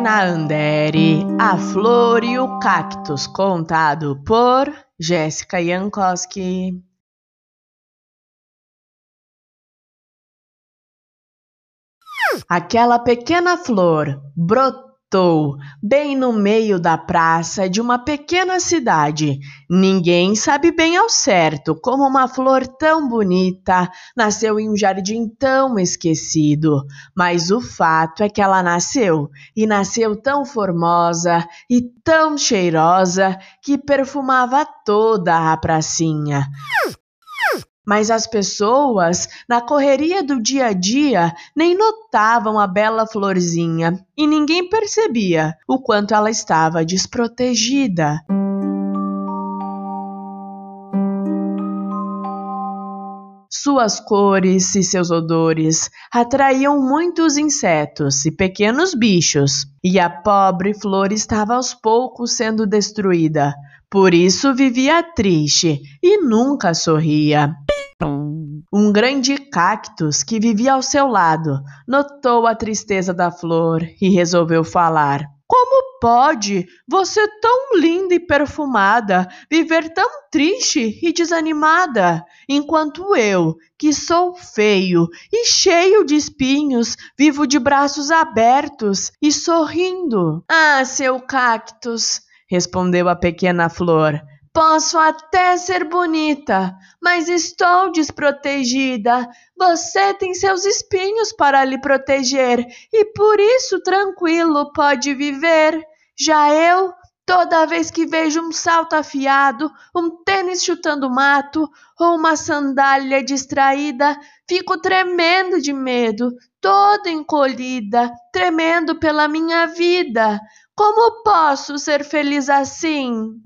na Andere, A Flor e o Cactus, contado por Jéssica Jankowski. Aquela pequena flor brotou Estou bem no meio da praça de uma pequena cidade. Ninguém sabe bem ao certo como uma flor tão bonita nasceu em um jardim tão esquecido, mas o fato é que ela nasceu e nasceu tão formosa e tão cheirosa que perfumava toda a pracinha. Mas as pessoas, na correria do dia a dia, nem notavam a bela florzinha e ninguém percebia o quanto ela estava desprotegida. Suas cores e seus odores atraíam muitos insetos e pequenos bichos, e a pobre flor estava aos poucos sendo destruída. Por isso vivia triste e nunca sorria. Um grande cactus que vivia ao seu lado notou a tristeza da flor e resolveu falar. Como pode você, tão linda e perfumada, viver tão triste e desanimada, enquanto eu, que sou feio e cheio de espinhos, vivo de braços abertos e sorrindo? Ah, seu cactus, respondeu a pequena flor. Posso até ser bonita, mas estou desprotegida. Você tem seus espinhos para lhe proteger e por isso tranquilo pode viver. Já eu, toda vez que vejo um salto afiado, um tênis chutando mato ou uma sandália distraída, fico tremendo de medo, toda encolhida, tremendo pela minha vida. Como posso ser feliz assim?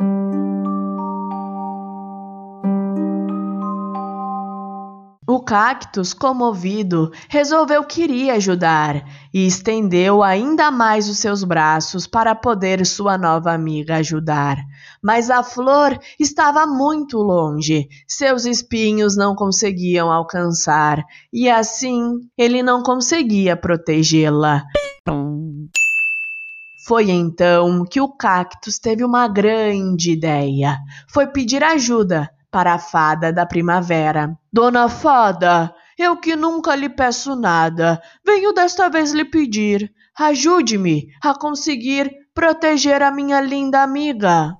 O cactus, comovido, resolveu que iria ajudar e estendeu ainda mais os seus braços para poder sua nova amiga ajudar. Mas a flor estava muito longe, seus espinhos não conseguiam alcançar e assim ele não conseguia protegê-la. Foi então que o cactus teve uma grande ideia. Foi pedir ajuda para a fada da primavera. Dona Fada, eu que nunca lhe peço nada, venho desta vez lhe pedir. Ajude-me a conseguir proteger a minha linda amiga.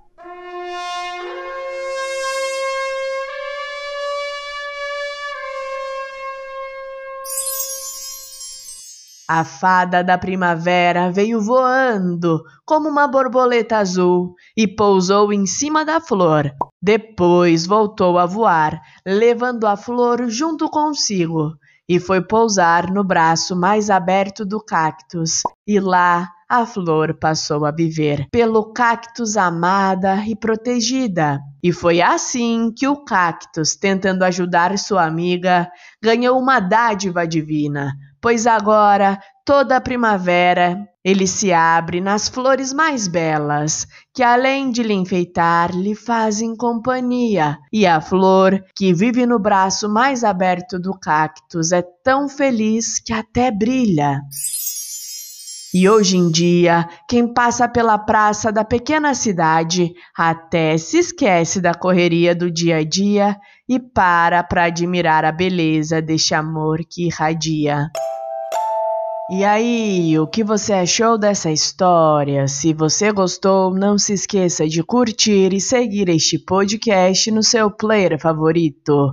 A fada da primavera veio voando como uma borboleta azul e pousou em cima da flor. Depois voltou a voar, levando a flor junto consigo, e foi pousar no braço mais aberto do cactus. E lá a flor passou a viver, pelo cactus amada e protegida. E foi assim que o cactus, tentando ajudar sua amiga, ganhou uma dádiva divina, pois agora, toda a primavera, ele se abre nas flores mais belas, que além de lhe enfeitar, lhe fazem companhia. E a flor, que vive no braço mais aberto do cactus, é tão feliz que até brilha. E hoje em dia, quem passa pela praça da pequena cidade até se esquece da correria do dia a dia e para para admirar a beleza deste amor que irradia. E aí, o que você achou dessa história? Se você gostou, não se esqueça de curtir e seguir este podcast no seu player favorito.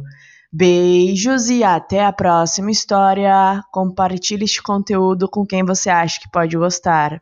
Beijos e até a próxima história. Compartilhe este conteúdo com quem você acha que pode gostar.